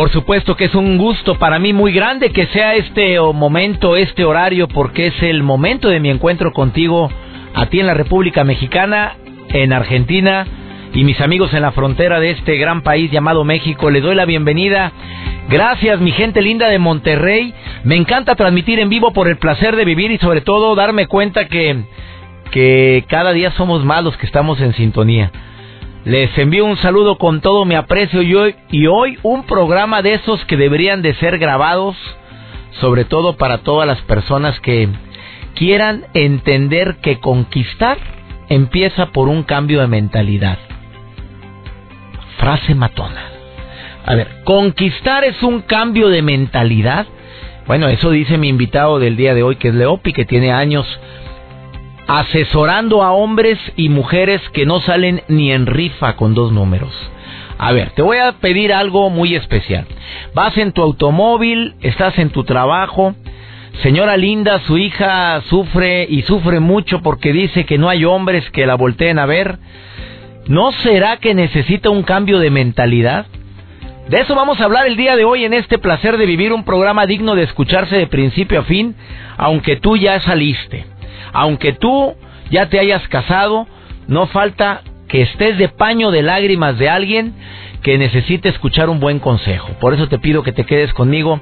Por supuesto que es un gusto para mí muy grande que sea este momento, este horario, porque es el momento de mi encuentro contigo a ti en la República Mexicana, en Argentina y mis amigos en la frontera de este gran país llamado México. Les doy la bienvenida. Gracias, mi gente linda de Monterrey. Me encanta transmitir en vivo por el placer de vivir y sobre todo darme cuenta que, que cada día somos más los que estamos en sintonía. Les envío un saludo con todo mi aprecio y hoy, y hoy un programa de esos que deberían de ser grabados, sobre todo para todas las personas que quieran entender que conquistar empieza por un cambio de mentalidad. Frase matona. A ver, conquistar es un cambio de mentalidad. Bueno, eso dice mi invitado del día de hoy, que es Leopi, que tiene años asesorando a hombres y mujeres que no salen ni en rifa con dos números. A ver, te voy a pedir algo muy especial. Vas en tu automóvil, estás en tu trabajo. Señora linda, su hija sufre y sufre mucho porque dice que no hay hombres que la volteen a ver. ¿No será que necesita un cambio de mentalidad? De eso vamos a hablar el día de hoy en este placer de vivir un programa digno de escucharse de principio a fin, aunque tú ya saliste. Aunque tú ya te hayas casado, no falta que estés de paño de lágrimas de alguien que necesite escuchar un buen consejo. Por eso te pido que te quedes conmigo.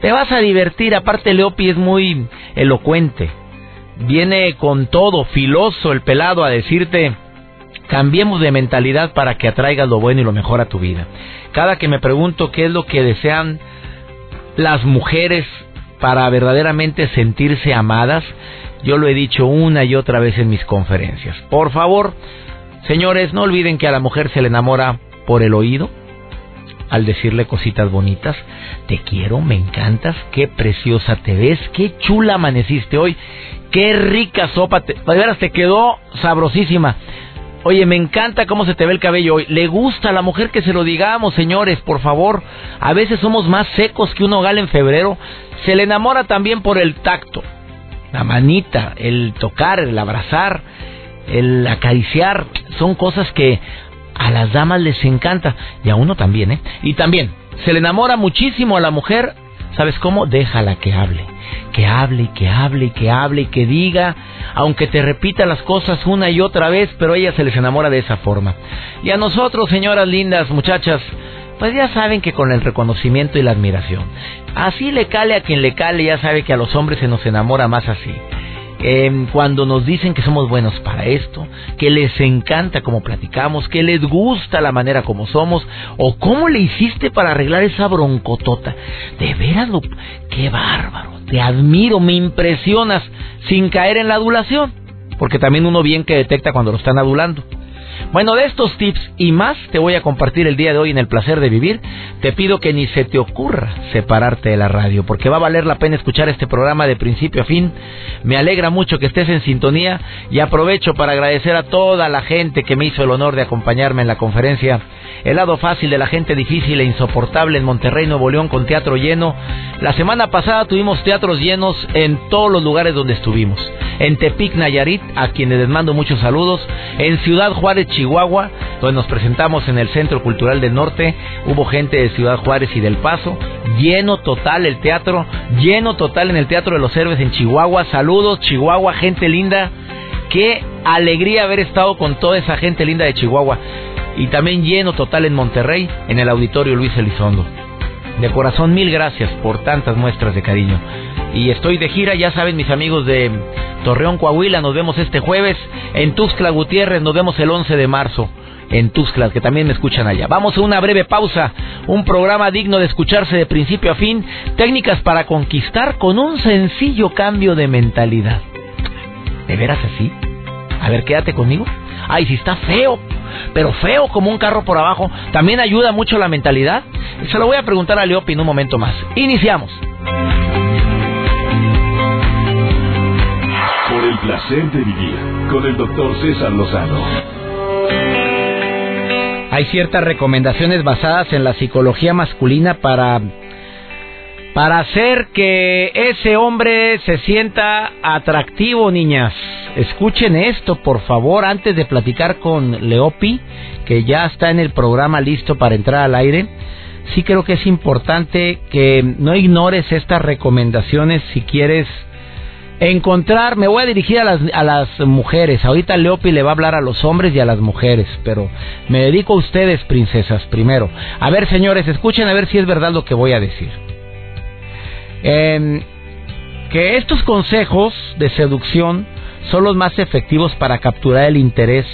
Te vas a divertir, aparte Leopi es muy elocuente. Viene con todo, filoso el pelado a decirte, cambiemos de mentalidad para que atraigas lo bueno y lo mejor a tu vida. Cada que me pregunto qué es lo que desean las mujeres para verdaderamente sentirse amadas, yo lo he dicho una y otra vez en mis conferencias. Por favor, señores, no olviden que a la mujer se le enamora por el oído, al decirle cositas bonitas. Te quiero, me encantas, qué preciosa te ves, qué chula amaneciste hoy, qué rica sopa, te, de veras te quedó sabrosísima. Oye, me encanta cómo se te ve el cabello hoy. Le gusta a la mujer que se lo digamos, señores, por favor. A veces somos más secos que un hogal en febrero. Se le enamora también por el tacto la manita, el tocar, el abrazar, el acariciar, son cosas que a las damas les encanta y a uno también, ¿eh? Y también se le enamora muchísimo a la mujer, ¿sabes cómo? Déjala que hable, que hable y que hable y que hable y que diga, aunque te repita las cosas una y otra vez, pero ella se les enamora de esa forma. Y a nosotros, señoras lindas, muchachas, pues ya saben que con el reconocimiento y la admiración. Así le cale a quien le cale, ya sabe que a los hombres se nos enamora más así. Em, cuando nos dicen que somos buenos para esto, que les encanta como platicamos, que les gusta la manera como somos, o cómo le hiciste para arreglar esa broncotota. De veras, lo, qué bárbaro, te admiro, me impresionas, sin caer en la adulación, porque también uno bien que detecta cuando lo están adulando. Bueno, de estos tips y más te voy a compartir el día de hoy en el placer de vivir. Te pido que ni se te ocurra separarte de la radio, porque va a valer la pena escuchar este programa de principio a fin. Me alegra mucho que estés en sintonía y aprovecho para agradecer a toda la gente que me hizo el honor de acompañarme en la conferencia El lado fácil de la gente difícil e insoportable en Monterrey, Nuevo León, con teatro lleno. La semana pasada tuvimos teatros llenos en todos los lugares donde estuvimos. En Tepic, Nayarit, a quienes les mando muchos saludos. En Ciudad Juárez, Chihuahua, donde nos presentamos en el Centro Cultural del Norte. Hubo gente de Ciudad Juárez y del Paso. Lleno total el teatro, lleno total en el Teatro de los Héroes en Chihuahua. Saludos, Chihuahua, gente linda. Qué alegría haber estado con toda esa gente linda de Chihuahua. Y también lleno total en Monterrey, en el Auditorio Luis Elizondo. De corazón, mil gracias por tantas muestras de cariño. Y estoy de gira, ya saben mis amigos de Torreón, Coahuila, nos vemos este jueves. En Tuxtla Gutiérrez, nos vemos el 11 de marzo. En Tuxtla, que también me escuchan allá. Vamos a una breve pausa. Un programa digno de escucharse de principio a fin. Técnicas para conquistar con un sencillo cambio de mentalidad. ¿De veras así? A ver, quédate conmigo. Ay, si está feo, pero feo como un carro por abajo, ¿también ayuda mucho la mentalidad? Se lo voy a preguntar a Leopi en un momento más. Iniciamos. Por el placer de vivir con el doctor César Lozano. Hay ciertas recomendaciones basadas en la psicología masculina para para hacer que ese hombre se sienta atractivo, niñas. Escuchen esto, por favor, antes de platicar con Leopi, que ya está en el programa listo para entrar al aire. Sí creo que es importante que no ignores estas recomendaciones si quieres encontrar, me voy a dirigir a las, a las mujeres. Ahorita Leopi le va a hablar a los hombres y a las mujeres, pero me dedico a ustedes, princesas, primero. A ver, señores, escuchen a ver si es verdad lo que voy a decir. Em, que estos consejos de seducción son los más efectivos para capturar el interés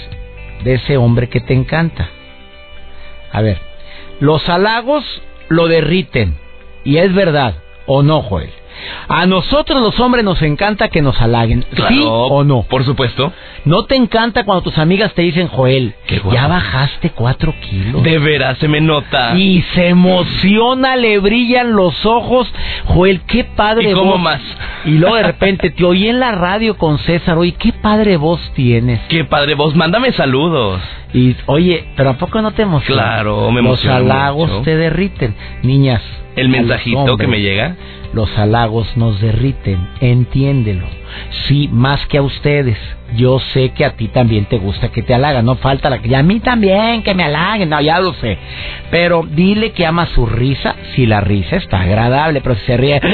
de ese hombre que te encanta. A ver, los halagos lo derriten, y es verdad, ¿o no, Joel? A nosotros los hombres nos encanta que nos halaguen. ¿Sí o no? Por supuesto. ¿No te encanta cuando tus amigas te dicen, Joel, ya bajaste cuatro kilos? De veras, se me nota. Y se emociona, le brillan los ojos. Joel, qué padre ¿Y cómo más? Y luego de repente te oí en la radio con César, oye, qué padre voz tienes. Qué padre voz, mándame saludos. Y oye, pero ¿a poco no te emociona? Claro, me emociona. Los halagos te derriten. Niñas. El mensajito que me llega los halagos nos derriten, entiéndelo. Sí, más que a ustedes. Yo sé que a ti también te gusta que te halagan, no falta la que... A mí también, que me halaguen, no, ya lo sé. Pero dile que ama su risa, si la risa está agradable, pero si se ríe...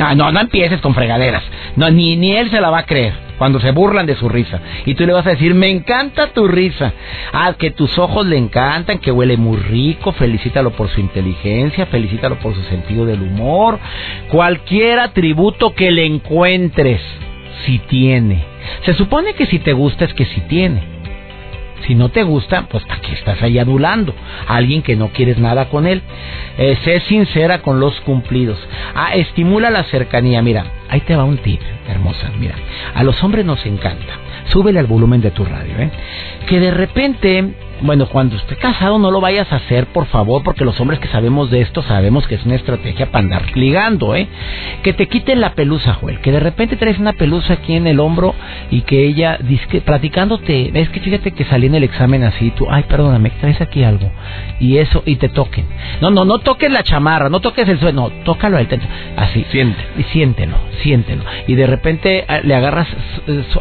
Ah, no, no empieces con fregaderas. No, ni, ni él se la va a creer cuando se burlan de su risa. Y tú le vas a decir, me encanta tu risa. Ah, que tus ojos le encantan, que huele muy rico, felicítalo por su inteligencia, felicítalo por su sentido del humor. Cualquier atributo que le encuentres, si tiene. Se supone que si te gusta es que si tiene. Si no te gusta, pues ¿para estás ahí adulando? A alguien que no quieres nada con él. Eh, sé sincera con los cumplidos. Ah, estimula la cercanía. Mira, ahí te va un tip, hermosa. Mira, a los hombres nos encanta. Súbele al volumen de tu radio, ¿eh? Que de repente bueno, cuando esté casado no lo vayas a hacer, por favor, porque los hombres que sabemos de esto sabemos que es una estrategia para andar ligando, ¿eh? Que te quiten la pelusa, Joel, que de repente traes una pelusa aquí en el hombro y que ella, disque, platicándote, es que fíjate que salí en el examen así, tú, ay, perdóname, traes aquí algo, y eso, y te toquen. No, no, no toques la chamarra, no toques el suelo, no, tócalo al así. Siente. Y siéntelo, siéntelo. Y de repente ah, le agarras,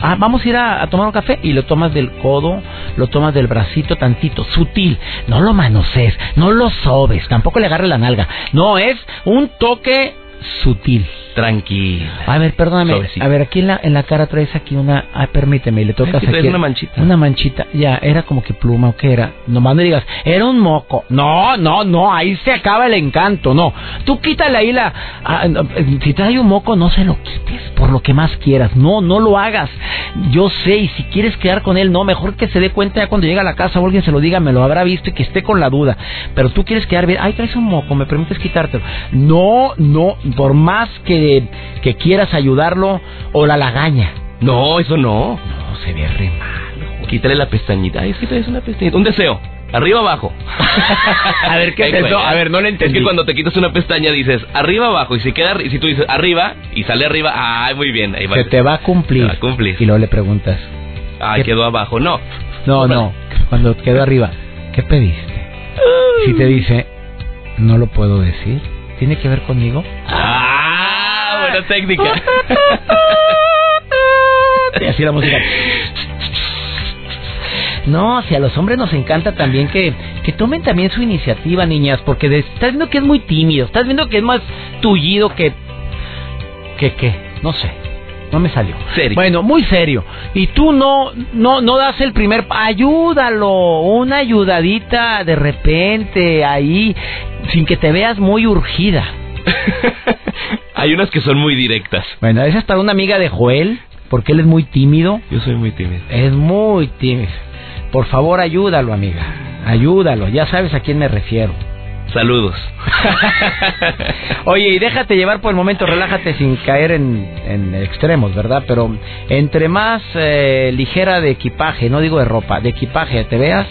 ah, vamos a ir a, a tomar un café, y lo tomas del codo, lo tomas del bracito, tantito, sutil. No lo manosees, no lo sobes, tampoco le agarre la nalga. No, es un toque sutil. Tranquila. A ver, perdóname. A ver, aquí en la, en la cara traes aquí una. Ay, permíteme, le tocas aquí. una manchita. Una manchita. Ya, era como que pluma o qué era. Nomás me digas, era un moco. No, no, no, ahí se acaba el encanto. No. Tú quítale ahí la. Ah, si trae un moco, no se lo quites por lo que más quieras. No, no lo hagas. Yo sé, y si quieres quedar con él, no, mejor que se dé cuenta ya cuando llega a la casa o alguien se lo diga, me lo habrá visto y que esté con la duda. Pero tú quieres quedar bien. Ay, traes un moco, me permites quitártelo. No, no, por más que, que quieras ayudarlo o la lagaña. No, eso no. No, se ve re mal. Quítale la pestañita. Ay, es que traes una pestañita. Un deseo. Arriba abajo. a ver qué es eso. A ver, no le entendí. Es que cuando te quitas una pestaña dices arriba abajo y si queda y si tú dices arriba y sale arriba, ay, muy bien, ahí va. Se te va a cumplir. va a cumplir. Y luego le preguntas. Ah, quedó abajo. No. No, no. Cuando quedó arriba, ¿qué pediste? Si te dice, no lo puedo decir. ¿Tiene que ver conmigo? Técnica. y así la música. No, si a los hombres nos encanta también que, que tomen también su iniciativa, niñas, porque estás viendo que es muy tímido, estás viendo que es más tullido que... que qué, no sé. No me salió. Serio. Bueno, muy serio. Y tú no, no, no das el primer, ayúdalo, una ayudadita de repente ahí, sin que te veas muy urgida. Hay unas que son muy directas. Bueno, es para una amiga de Joel, porque él es muy tímido. Yo soy muy tímido. Es muy tímido. Por favor, ayúdalo, amiga. Ayúdalo. Ya sabes a quién me refiero. Saludos. Oye, y déjate llevar por el momento, relájate sin caer en, en extremos, ¿verdad? Pero entre más eh, ligera de equipaje, no digo de ropa, de equipaje te veas,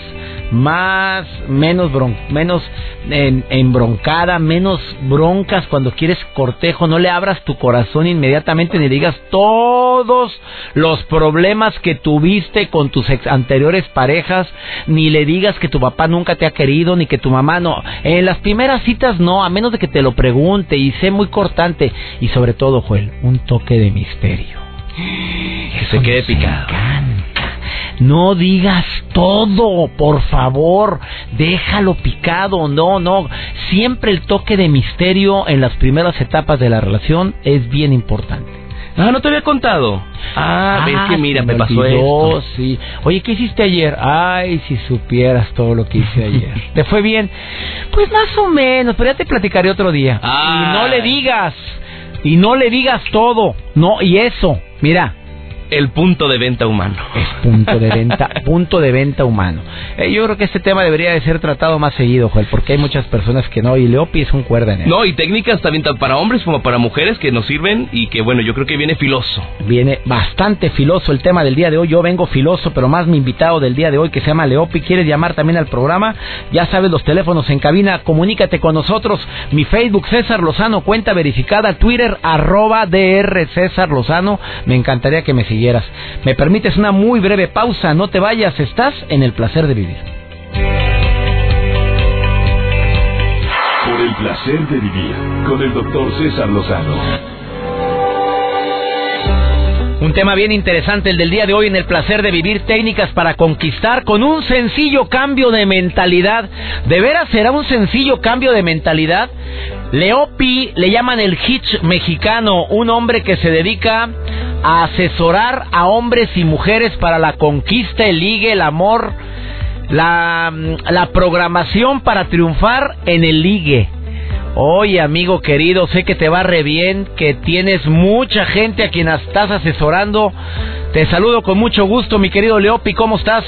más, menos, bron, menos en, embroncada, menos broncas cuando quieres cortejo, no le abras tu corazón inmediatamente ni digas todos los problemas que tuviste con tus ex anteriores parejas, ni le digas que tu papá nunca te ha querido, ni que tu mamá no. En las primeras citas no, a menos de que te lo pregunte y sé muy cortante. Y sobre todo, Joel, un toque de misterio. Que se quede picado. No digas todo, por favor. Déjalo picado. No, no. Siempre el toque de misterio en las primeras etapas de la relación es bien importante. Ah, no te había contado. Ah, ves que mira, me, pasó esto. sí. Oye, ¿qué hiciste ayer? Ay, si supieras todo lo que hice ayer. ¿Te fue bien? Pues más o menos, pero ya te platicaré otro día. Ah. Y no le digas. Y no le digas todo. No, y eso. Mira, el punto de venta humano. Es punto de venta, punto de venta humano. Eh, yo creo que este tema debería de ser tratado más seguido, Joel, porque hay muchas personas que no, y Leopi es un cuerda en él. No, y técnicas también tanto para hombres como para mujeres que nos sirven y que bueno, yo creo que viene filoso. Viene bastante filoso el tema del día de hoy. Yo vengo filoso, pero más mi invitado del día de hoy que se llama Leopi. ¿Quieres llamar también al programa? Ya sabes los teléfonos en cabina, comunícate con nosotros. Mi Facebook César Lozano, cuenta verificada, Twitter arroba DR César Lozano. Me encantaría que me Me permites una muy breve pausa, no te vayas, estás en el placer de vivir. Por el placer de vivir con el doctor César Lozano. Un tema bien interesante el del día de hoy en el placer de vivir técnicas para conquistar con un sencillo cambio de mentalidad. ¿De veras será un sencillo cambio de mentalidad? Leopi le llaman el hitch mexicano, un hombre que se dedica a asesorar a hombres y mujeres para la conquista, el ligue, el amor, la, la programación para triunfar en el ligue. Oye, amigo querido, sé que te va re bien, que tienes mucha gente a quien estás asesorando. Te saludo con mucho gusto, mi querido Leopi, ¿cómo estás?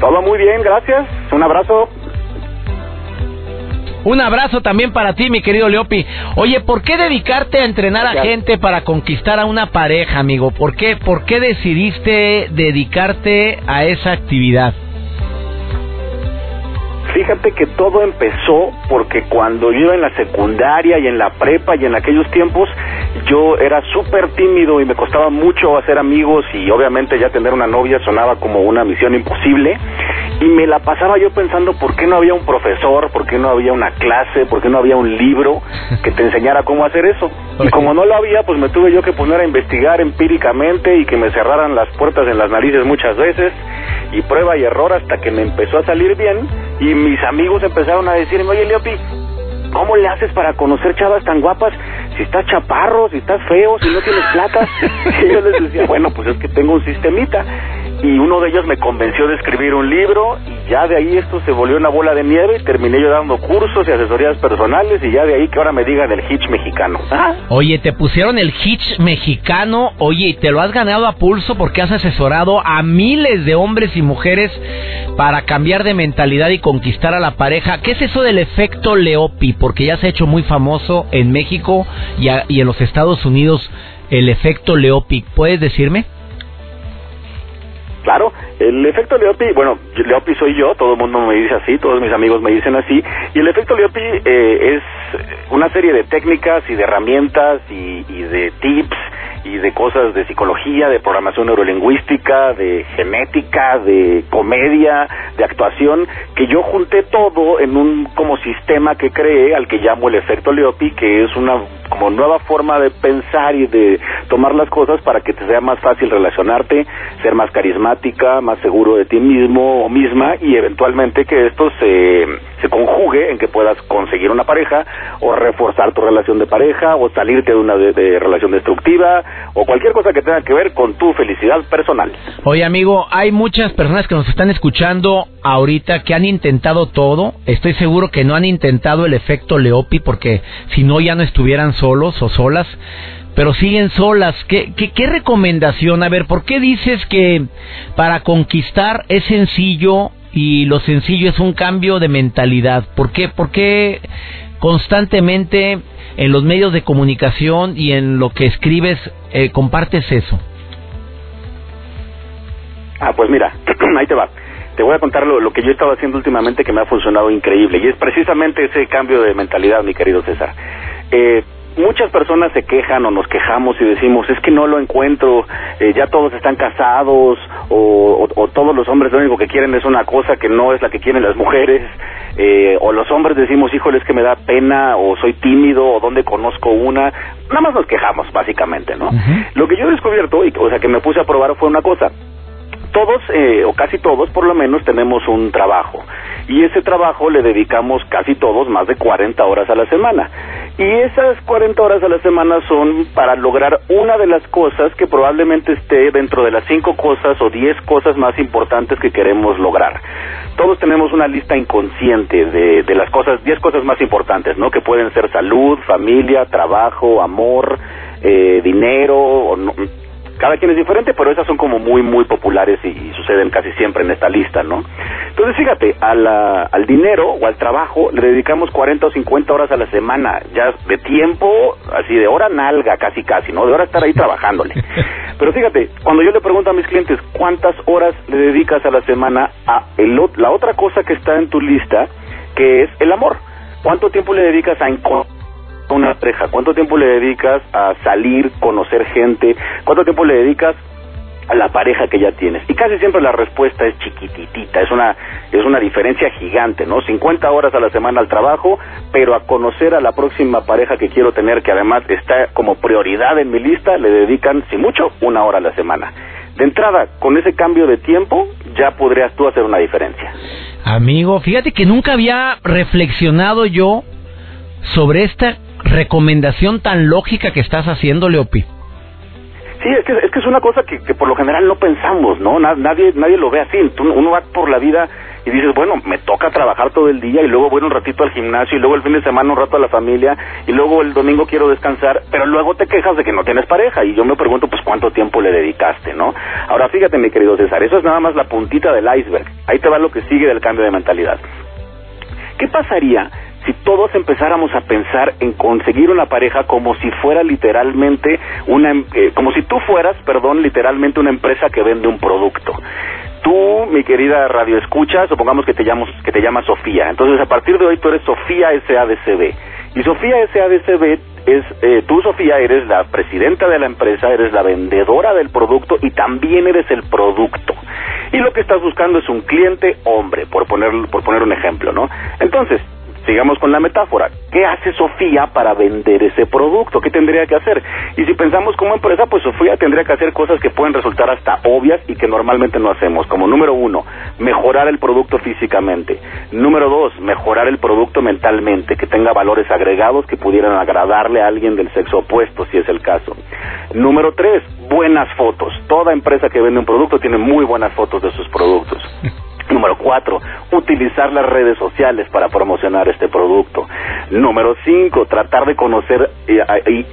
Todo muy bien, gracias. Un abrazo. Un abrazo también para ti, mi querido Leopi. Oye, ¿por qué dedicarte a entrenar a gente para conquistar a una pareja, amigo? ¿Por qué, por qué decidiste dedicarte a esa actividad? Fíjate que todo empezó porque cuando yo iba en la secundaria y en la prepa y en aquellos tiempos yo era súper tímido y me costaba mucho hacer amigos y obviamente ya tener una novia sonaba como una misión imposible. Y me la pasaba yo pensando por qué no había un profesor, por qué no había una clase, por qué no había un libro que te enseñara cómo hacer eso. Y como no lo había, pues me tuve yo que poner a investigar empíricamente y que me cerraran las puertas en las narices muchas veces. Y prueba y error hasta que me empezó a salir bien y mis amigos empezaron a decirme, oye Leopi, ¿cómo le haces para conocer chavas tan guapas si estás chaparro, si estás feo, si no tienes plata? Y yo les decía, bueno, pues es que tengo un sistemita y uno de ellos me convenció de escribir un libro y ya de ahí esto se volvió una bola de nieve, terminé yo dando cursos y asesorías personales y ya de ahí que ahora me digan el hitch mexicano. Ah. Oye, te pusieron el hitch mexicano, oye, y te lo has ganado a pulso porque has asesorado a miles de hombres y mujeres para cambiar de mentalidad y conquistar a la pareja. ¿Qué es eso del efecto Leopi? Porque ya se ha hecho muy famoso en México y, y en los Estados Unidos el efecto Leopi. ¿Puedes decirme? Claro, el efecto Leopi, bueno, Leopi soy yo, todo el mundo me dice así, todos mis amigos me dicen así, y el efecto Leopi eh, es una serie de técnicas y de herramientas y, y de tips y de cosas de psicología, de programación neurolingüística, de genética, de comedia, de actuación, que yo junté todo en un como sistema que creé al que llamo el efecto Leopi, que es una como nueva forma de pensar y de tomar las cosas para que te sea más fácil relacionarte, ser más carismática, más seguro de ti mismo o misma y eventualmente que esto se, se conjugue en que puedas conseguir una pareja o reforzar tu relación de pareja o salirte de una de relación destructiva o cualquier cosa que tenga que ver con tu felicidad personal. Oye amigo, hay muchas personas que nos están escuchando ahorita que han intentado todo, estoy seguro que no han intentado el efecto Leopi porque si no ya no estuvieran solos o solas, pero siguen solas. ¿Qué, qué, qué recomendación? A ver, ¿por qué dices que para conquistar es sencillo y lo sencillo es un cambio de mentalidad. ¿Por qué? Porque constantemente en los medios de comunicación y en lo que escribes eh, compartes eso? Ah, pues mira, ahí te va. Te voy a contar lo, que yo he estado haciendo últimamente que me ha funcionado increíble y es precisamente ese cambio de mentalidad, mi querido César. Eh, muchas personas se quejan o nos quejamos y decimos es que no lo encuentro, eh, ya todos están casados o, todos los hombres lo único que quieren es una cosa que no es la que quieren las mujeres eh, o los hombres decimos híjole es que me da pena o soy tímido o dónde conozco una, nada más nos quejamos básicamente, ¿no? Lo que yo he descubierto y o sea que me puse a probar fue una cosa todos, eh, o casi todos por lo menos, tenemos un trabajo. Y ese trabajo le dedicamos casi todos más de 40 horas a la semana. Y esas 40 horas a la semana son para lograr una de las cosas que probablemente esté dentro de las 5 cosas o 10 cosas más importantes que queremos lograr. Todos tenemos una lista inconsciente de, de las cosas, 10 cosas más importantes, ¿no? Que pueden ser salud, familia, trabajo, amor, eh, dinero, o cada quien es diferente, pero esas son como muy, muy populares y, suceden casi siempre en esta lista, ¿no? Entonces, fíjate, al dinero o al trabajo le dedicamos 40 o 50 horas a la semana, ya de tiempo, así de hora nalga, casi, casi, ¿no? De hora estar ahí trabajándole. Pero fíjate, cuando yo le pregunto a mis clientes cuántas horas le dedicas a la semana a la otra cosa que está en tu lista, que es el amor. ¿Cuánto tiempo le dedicas a encontrar una pareja? ¿Cuánto tiempo le dedicas a salir, conocer gente? ¿Cuánto tiempo le dedicas a la pareja que ya tienes? Y casi siempre la respuesta es chiquititita, es una es una diferencia gigante, ¿no? 50 horas a la semana al trabajo, pero a conocer a la próxima pareja que quiero tener, que además está como prioridad en mi lista, le dedican, si mucho, una hora a la semana. De entrada, con ese cambio de tiempo, ya podrías tú hacer una diferencia. Amigo, fíjate que nunca había reflexionado yo sobre esta recomendación tan lógica que estás haciendo, Leopi. Sí, es que, es que es una cosa que, por lo general no pensamos, ¿no? Nadie, nadie lo ve así. Uno va por la vida y dices, bueno, me toca trabajar todo el día y luego voy un ratito al gimnasio y luego el fin de semana un rato a la familia y luego el domingo quiero descansar, pero luego te quejas de que no tienes pareja y yo me pregunto, pues, ¿cuánto tiempo le dedicaste, no? Ahora, fíjate, mi querido César, eso es nada más la puntita del iceberg. Ahí te va lo que sigue del cambio de mentalidad. ¿Qué pasaría si todos empezáramos a pensar en conseguir una pareja como si fuera literalmente una, em, eh, como si tú fueras, perdón, literalmente una empresa que vende un producto. Tú, mi querida radio escucha, supongamos que te llamas, que te llamas Sofía. Entonces, a partir de hoy tú eres Sofía SADCB. Y Sofía SADCB es, eh, tú Sofía eres la presidenta de la empresa, eres la vendedora del producto y también eres el producto. Y lo que estás buscando es un cliente hombre, por poner, por poner un ejemplo, ¿no? Entonces, Sigamos con la metáfora. ¿Qué hace Sofía para vender ese producto? ¿Qué tendría que hacer? Y si pensamos como empresa, pues Sofía tendría que hacer cosas que pueden resultar hasta obvias y que normalmente no hacemos. Como número uno, mejorar el producto físicamente. Número dos, mejorar el producto mentalmente, que tenga valores agregados que pudieran agradarle a alguien del sexo opuesto, si es el caso. Número tres, buenas fotos. Toda empresa que vende un producto tiene muy buenas fotos de sus productos. Número cuatro, utilizar las redes sociales para promocionar este producto. Número cinco, tratar de conocer y,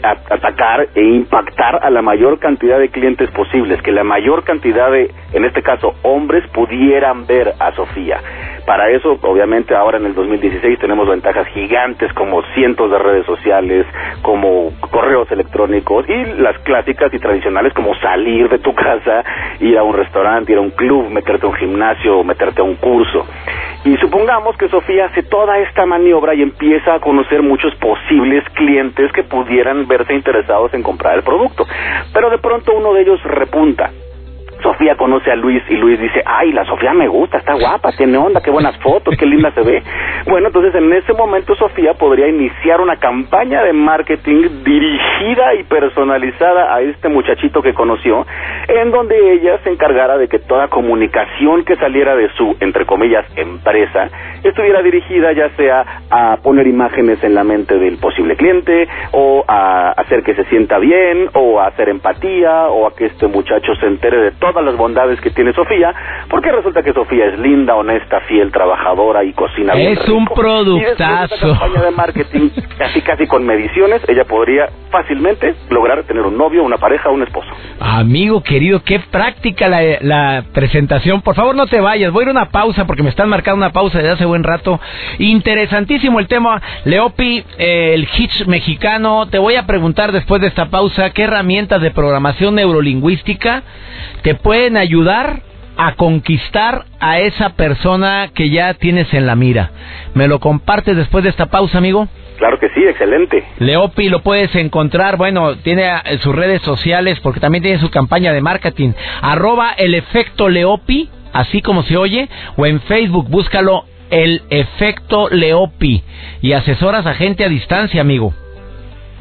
atacar e impactar a la mayor cantidad de clientes posibles, que la mayor cantidad de, en este caso, hombres pudieran ver a Sofía. Para eso, obviamente, ahora en el 2016 tenemos ventajas gigantes como cientos de redes sociales, como correos electrónicos y las clásicas y tradicionales como salir de tu casa, ir a un restaurante, ir a un club, meterte a un gimnasio, meterte a un curso. Y supongamos que Sofía hace toda esta maniobra y empieza a conocer muchos posibles clientes que pudieran verse interesados en comprar el producto. Pero de pronto uno de ellos repunta Sofía conoce a Luis y Luis dice, ay, la Sofía me gusta, está guapa, tiene onda, qué buenas fotos, qué linda se ve. Bueno, entonces en ese momento Sofía podría iniciar una campaña de marketing dirigida y personalizada a este muchachito que conoció, en donde ella se encargara de que toda comunicación que saliera de su, entre comillas, empresa, estuviera dirigida ya sea a poner imágenes en la mente del posible cliente, o a hacer que se sienta bien, o a hacer empatía, o a que este muchacho se entere de todo todas las bondades que tiene Sofía, porque resulta que Sofía es linda, honesta, fiel, trabajadora y cocina bien Es un productazo. Y de campaña de marketing, casi casi con mediciones, ella podría fácilmente lograr tener un novio, una pareja, un esposo. Amigo querido, qué práctica la, la presentación. Por favor, no te vayas. Voy a ir a una pausa porque me están marcando una pausa desde hace buen rato. Interesantísimo el tema. Leopi, eh, el hitch mexicano. Te voy a preguntar después de esta pausa qué herramientas de programación neurolingüística te pueden ayudar a conquistar a esa persona que ya tienes en la mira. ¿Me lo compartes después de esta pausa, amigo? Claro que sí, excelente. Leopi lo puedes encontrar, bueno, tiene eh, sus redes sociales porque también tiene su campaña de marketing. Arroba el efecto Leopi, así como se oye, o en Facebook, búscalo el efecto Leopi y asesoras a gente a distancia, amigo.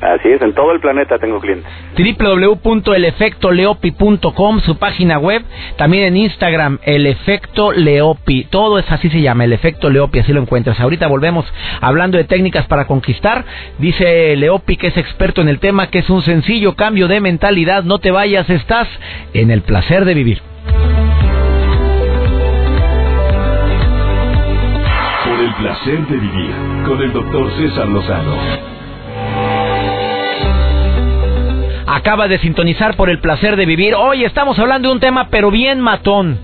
Así es, en todo el planeta tengo clientes. www.elefectoleopi.com, su página web, también en Instagram, el efecto Leopi, todo es así se llama, el efecto Leopi, así lo encuentras. Ahorita volvemos hablando de técnicas para conquistar, dice Leopi que es experto en el tema, que es un sencillo cambio de mentalidad, no te vayas, estás en el placer de vivir. Por el placer de vivir con el doctor César Lozano. Acaba de sintonizar por el placer de vivir. Hoy estamos hablando de un tema pero bien matón.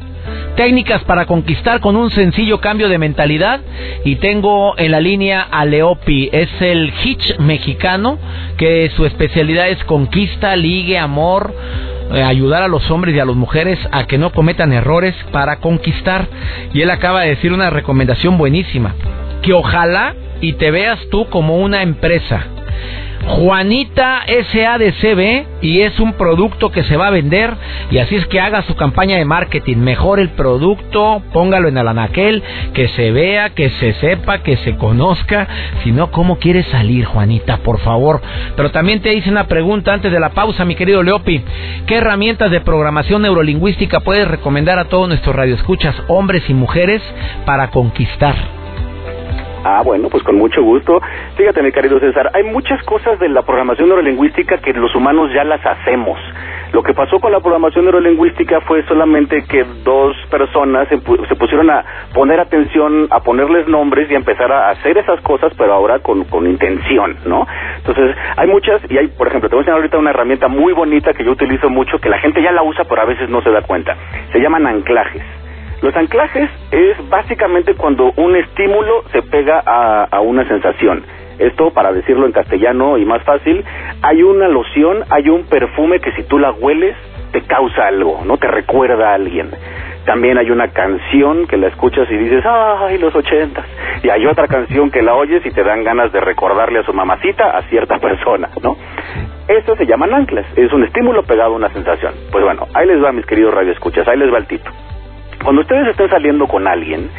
Técnicas para conquistar con un sencillo cambio de mentalidad. Y tengo en la línea a Leopi. Es el hitch mexicano que su especialidad es conquista, ligue, amor. eh, ayudar a los hombres y a las mujeres a que no cometan errores para conquistar. Y él acaba de decir una recomendación buenísima. Que ojalá y te veas tú como una empresa. Juanita SADCB y es un producto que se va a vender y así es que haga su campaña de marketing, mejore el producto, póngalo en el anaquel, que se vea, que se sepa, que se conozca, si no, ¿cómo quieres salir Juanita? Por favor. Pero también te hice una pregunta antes de la pausa, mi querido Leopi, ¿qué herramientas de programación neurolingüística puedes recomendar a todos nuestros radioescuchas, hombres y mujeres, para conquistar? Ah, bueno, pues con mucho gusto. Fíjate, mi querido César, hay muchas cosas de la programación neurolingüística que los humanos ya las hacemos. Lo que pasó con la programación neurolingüística fue solamente que dos personas se, pu- se pusieron a poner atención, a ponerles nombres y a empezar a hacer esas cosas, pero ahora con, con intención, ¿no? Entonces, hay muchas, y hay, por ejemplo, te voy a enseñar ahorita una herramienta muy bonita que yo utilizo mucho, que la gente ya la usa, pero a veces no se da cuenta. Se llaman anclajes. Los anclajes es básicamente cuando un estímulo se pega a, una sensación. Esto, para decirlo en castellano y más fácil, hay una loción, hay un perfume que si tú la hueles te causa algo, no te recuerda a alguien. También hay una canción que la escuchas y dices, ay, los ochentas. Y hay otra canción que la oyes y te dan ganas de recordarle a su mamacita a cierta persona, ¿no? Estos se llaman anclas, es un estímulo pegado a una sensación. Pues bueno, ahí les va, mis queridos radioescuchas, ahí les va el tito. Cuando ustedes estén saliendo con alguien,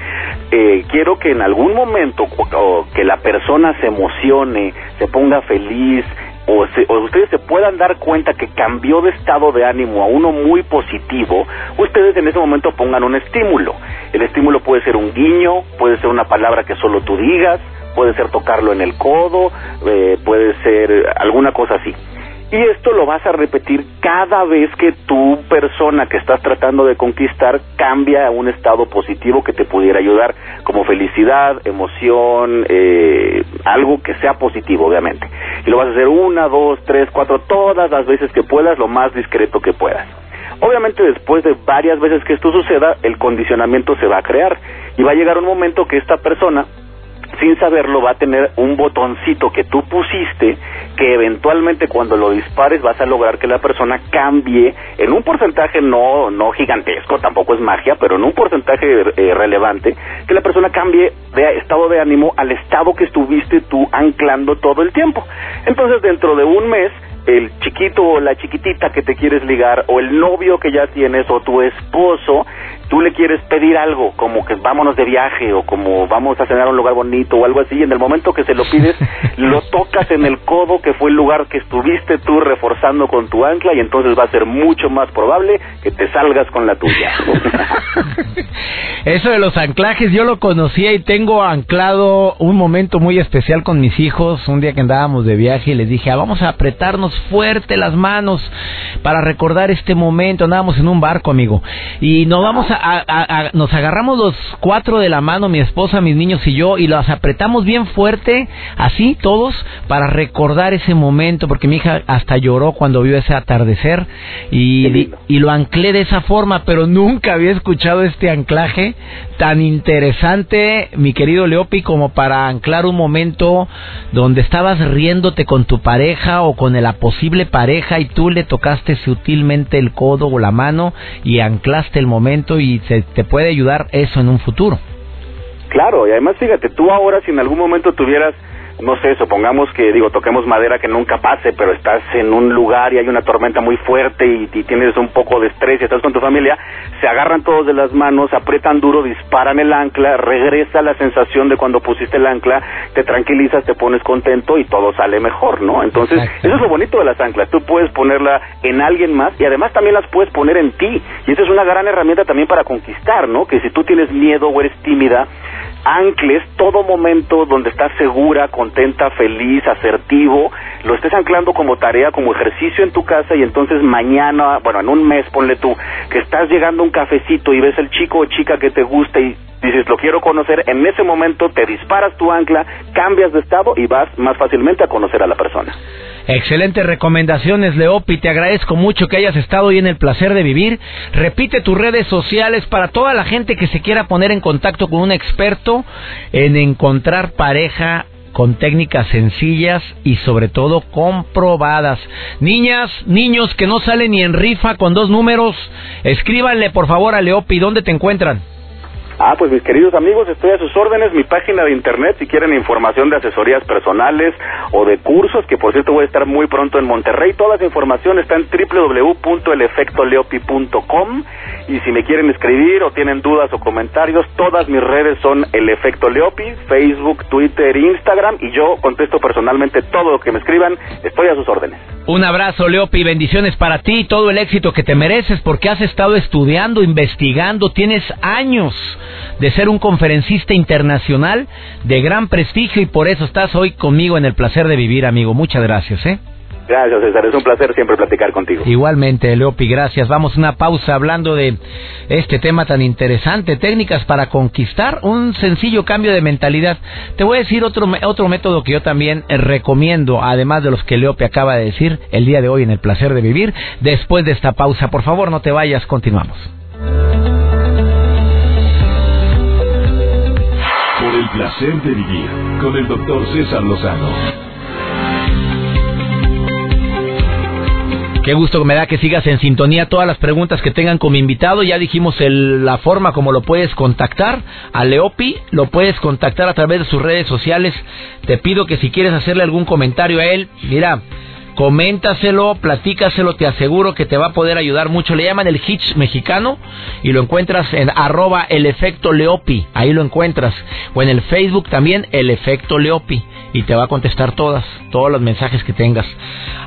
eh, quiero que en algún momento o- que la persona se emocione, se ponga feliz, o, se- o ustedes se puedan dar cuenta que cambió de estado de ánimo a uno muy positivo, ustedes en ese momento pongan un estímulo. El estímulo puede ser un guiño, puede ser una palabra que solo tú digas, puede ser tocarlo en el codo, eh, puede ser alguna cosa así. Y esto lo vas a repetir cada vez que tu persona que estás tratando de conquistar cambia a un estado positivo que te pudiera ayudar, como felicidad, emoción, eh, algo que sea positivo, obviamente. Y lo vas a hacer una, dos, tres, cuatro, todas las veces que puedas, lo más discreto que puedas. Obviamente después de varias veces que esto suceda, el condicionamiento se va a crear y va a llegar un momento que esta persona sin saberlo va a tener un botoncito que tú pusiste que eventualmente cuando lo dispares vas a lograr que la persona cambie en un porcentaje no no gigantesco, tampoco es magia, pero en un porcentaje eh, relevante, que la persona cambie de estado de ánimo al estado que estuviste tú anclando todo el tiempo. Entonces dentro de un mes el chiquito o la chiquitita que te quieres ligar o el novio que ya tienes o tu esposo, tú le quieres pedir algo, como que vámonos de viaje o como vamos a cenar a un lugar bonito o algo así, y en el momento que se lo pides, lo tocas en el codo, que fue el lugar que estuviste tú reforzando con tu ancla, y entonces va a ser mucho más probable que te salgas con la tuya. Eso de los anclajes, yo lo conocía y tengo anclado un momento muy especial con mis hijos, un día que andábamos de viaje y les dije, ah, vamos a apretarnos fuerte las manos para recordar este momento, andábamos en un barco, amigo, y nos vamos a, nos agarramos los cuatro de la mano, mi esposa, mis niños y yo, y los apretamos bien fuerte, así todos, para recordar ese momento, porque mi hija hasta lloró cuando vio ese atardecer y, y lo anclé de esa forma, pero nunca había escuchado este anclaje tan interesante, mi querido Leopi, como para anclar un momento donde estabas riéndote con tu pareja o con la posible pareja y tú le tocaste sutilmente el codo o la mano y anclaste el momento y se te puede ayudar eso en un futuro. Claro, y además fíjate, tú ahora si en algún momento tuvieras no sé, supongamos que, digo, toquemos madera que nunca pase, pero estás en un lugar y hay una tormenta muy fuerte y, tienes un poco de estrés y estás con tu familia, se agarran todos de las manos, aprietan duro, disparan el ancla, regresa la sensación de cuando pusiste el ancla, te tranquilizas, te pones contento y todo sale mejor, ¿no? Entonces, eso es lo bonito de las anclas, tú puedes ponerla en alguien más y además también las puedes poner en ti. Y esa es una gran herramienta también para conquistar, ¿no? Que si tú tienes miedo o eres tímida, ancles todo momento donde estás segura, contenta, feliz, asertivo, lo estés anclando como tarea, como ejercicio en tu casa y entonces mañana, bueno, en un mes ponle tú, que estás llegando a un cafecito y ves el chico o chica que te gusta y dices, lo quiero conocer, en ese momento te disparas tu ancla, cambias de estado y vas más fácilmente a conocer a la persona. Excelentes recomendaciones, Leopi. Te agradezco mucho que hayas estado hoy en el placer de vivir. Repite tus redes sociales para toda la gente que se quiera poner en contacto con un experto en encontrar pareja con técnicas sencillas y sobre todo comprobadas. Niñas, niños que no salen ni en rifa con dos números, escríbanle por favor a Leopi, ¿dónde te encuentran? Ah, pues mis queridos amigos, estoy a sus órdenes. Mi página de internet, si quieren información de asesorías personales o de cursos, que por cierto voy a estar muy pronto en Monterrey. Toda esa información está en www.elefectoleopi.com. Y si me quieren escribir o tienen dudas o comentarios, todas mis redes son El Efecto Leopi, Facebook, Twitter, Instagram. Y yo contesto personalmente todo lo que me escriban. Estoy a sus órdenes. Un abrazo, Leopi. Bendiciones para ti y todo el éxito que te mereces porque has estado estudiando, investigando, tienes años de ser un conferencista internacional de gran prestigio y por eso estás hoy conmigo en el placer de vivir, amigo. Muchas gracias, ¿eh? Gracias, César. Es un placer siempre platicar contigo. Igualmente, Leopi, gracias. Vamos a una pausa hablando de este tema tan interesante, técnicas para conquistar un sencillo cambio de mentalidad. Te voy a decir otro, otro método que yo también recomiendo, además de los que Leopi acaba de decir el día de hoy en el placer de vivir. Después de esta pausa, por favor, no te vayas, continuamos. El placer de vivir con el doctor César Lozano. Qué gusto me da que sigas en sintonía todas las preguntas que tengan con mi invitado. Ya dijimos la forma como lo puedes contactar a Leopi, lo puedes contactar a través de sus redes sociales. Te pido que si quieres hacerle algún comentario a él, mira, coméntaselo, platícaselo, te aseguro que te va a poder ayudar mucho. Le llaman el Hitch mexicano y lo encuentras en arroba el efecto Leopi, ahí lo encuentras. O en el Facebook también el efecto Leopi y te va a contestar todas, todos los mensajes que tengas.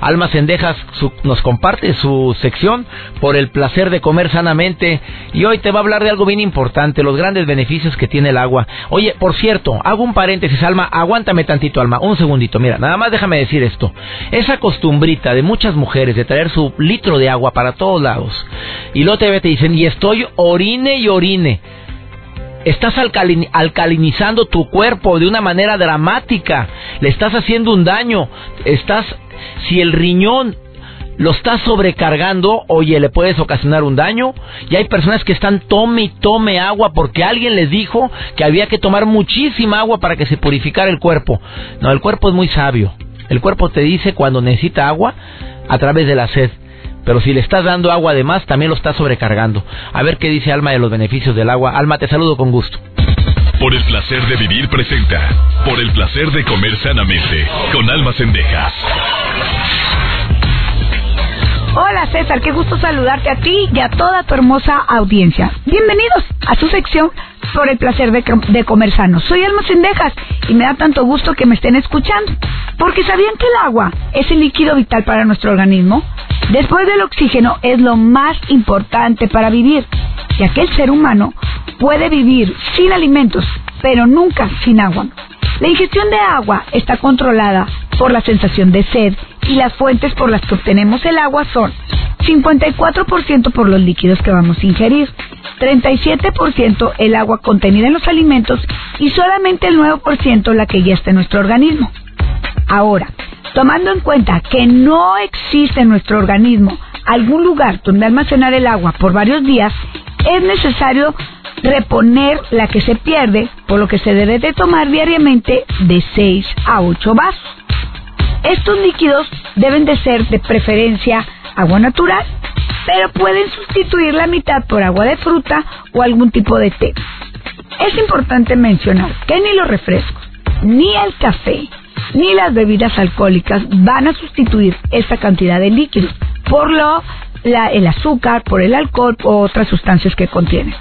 Alma Sendejas nos comparte su sección por el placer de comer sanamente y hoy te va a hablar de algo bien importante, los grandes beneficios que tiene el agua. Oye, por cierto, hago un paréntesis, Alma, aguántame tantito, Alma, un segundito, mira, nada más déjame decir esto. Esa de muchas mujeres de traer su litro de agua para todos lados y luego te, te dicen, y estoy orine y orine estás alcalinizando tu cuerpo de una manera dramática, le estás haciendo un daño, estás, si el riñón lo estás sobrecargando, oye, le puedes ocasionar un daño. Y hay personas que están tome y tome agua porque alguien les dijo que había que tomar muchísima agua para que se purificara el cuerpo. No, el cuerpo es muy sabio. El cuerpo te dice cuando necesita agua a través de la sed. Pero si le estás dando agua además, también lo estás sobrecargando. A ver qué dice Alma de los beneficios del agua. Alma, te saludo con gusto. Por el placer de vivir presenta. Por el placer de comer sanamente. Con Alma Cendejas. Hola César, qué gusto saludarte a ti y a toda tu hermosa audiencia. Bienvenidos a tu sección por el placer de, de comer sano. Soy Alma Sendejas y me da tanto gusto que me estén escuchando. Porque ¿sabían que el agua es el líquido vital para nuestro organismo? Después del oxígeno es lo más importante para vivir, ya que el ser humano puede vivir sin alimentos, pero nunca sin agua. La ingestión de agua está controlada por la sensación de sed y las fuentes por las que obtenemos el agua son 54% por los líquidos que vamos a ingerir, 37% el agua contenida en los alimentos y solamente el 9% la que ya está en nuestro organismo. Ahora, tomando en cuenta que no existe en nuestro organismo algún lugar donde almacenar el agua por varios días, es necesario reponer la que se pierde, por lo que se debe de tomar diariamente de 6 a 8 vasos. Estos líquidos deben de ser de preferencia agua natural, pero pueden sustituir la mitad por agua de fruta o algún tipo de té. Es importante mencionar que ni los refrescos, ni el café, ni las bebidas alcohólicas van a sustituir esta cantidad de líquidos, por lo el azúcar, por el alcohol o otras sustancias que contienen.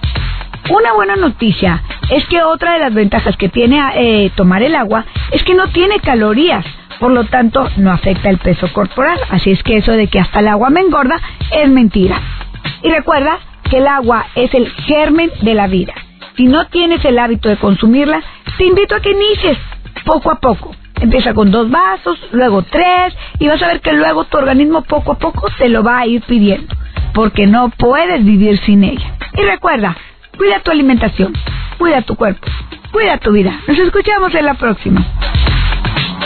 Una buena noticia es que otra de las ventajas que tiene eh, tomar el agua es que no tiene calorías, por lo tanto no afecta el peso corporal. Así es que eso de que hasta el agua me engorda es mentira. Y recuerda que el agua es el germen de la vida. Si no tienes el hábito de consumirla, te invito a que inicies poco a poco. Empieza con dos vasos, luego tres, y vas a ver que luego tu organismo poco a poco te lo va a ir pidiendo, porque no puedes vivir sin ella. Y recuerda, Cuida tu alimentación, cuida tu cuerpo, cuida tu vida. Nos escuchamos en la próxima.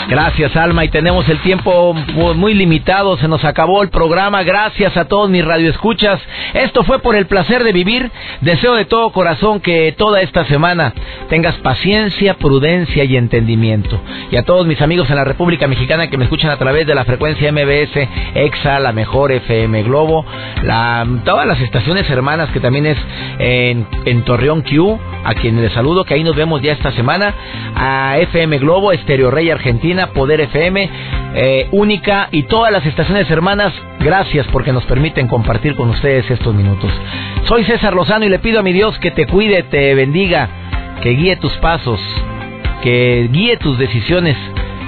Gracias, Alma. Y tenemos el tiempo muy limitado. Se nos acabó el programa. Gracias a todos mis radioescuchas. Esto fue por el placer de vivir. Deseo de todo corazón que toda esta semana tengas paciencia, prudencia y entendimiento. Y a todos mis amigos en la República Mexicana que me escuchan a través de la frecuencia MBS, EXA, la mejor FM Globo, la, todas las estaciones hermanas que también es en, en Torreón Q, a quienes les saludo, que ahí nos vemos ya esta semana, a FM Globo, Estereo Rey Argentina Poder FM, eh, Única y todas las estaciones hermanas. Gracias porque nos permiten compartir con ustedes estos minutos. Soy César Lozano y le pido a mi Dios que te cuide, te bendiga, que guíe tus pasos, que guíe tus decisiones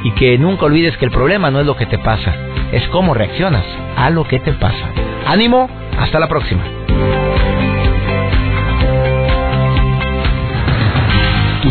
y que nunca olvides que el problema no es lo que te pasa, es cómo reaccionas a lo que te pasa. Ánimo, hasta la próxima.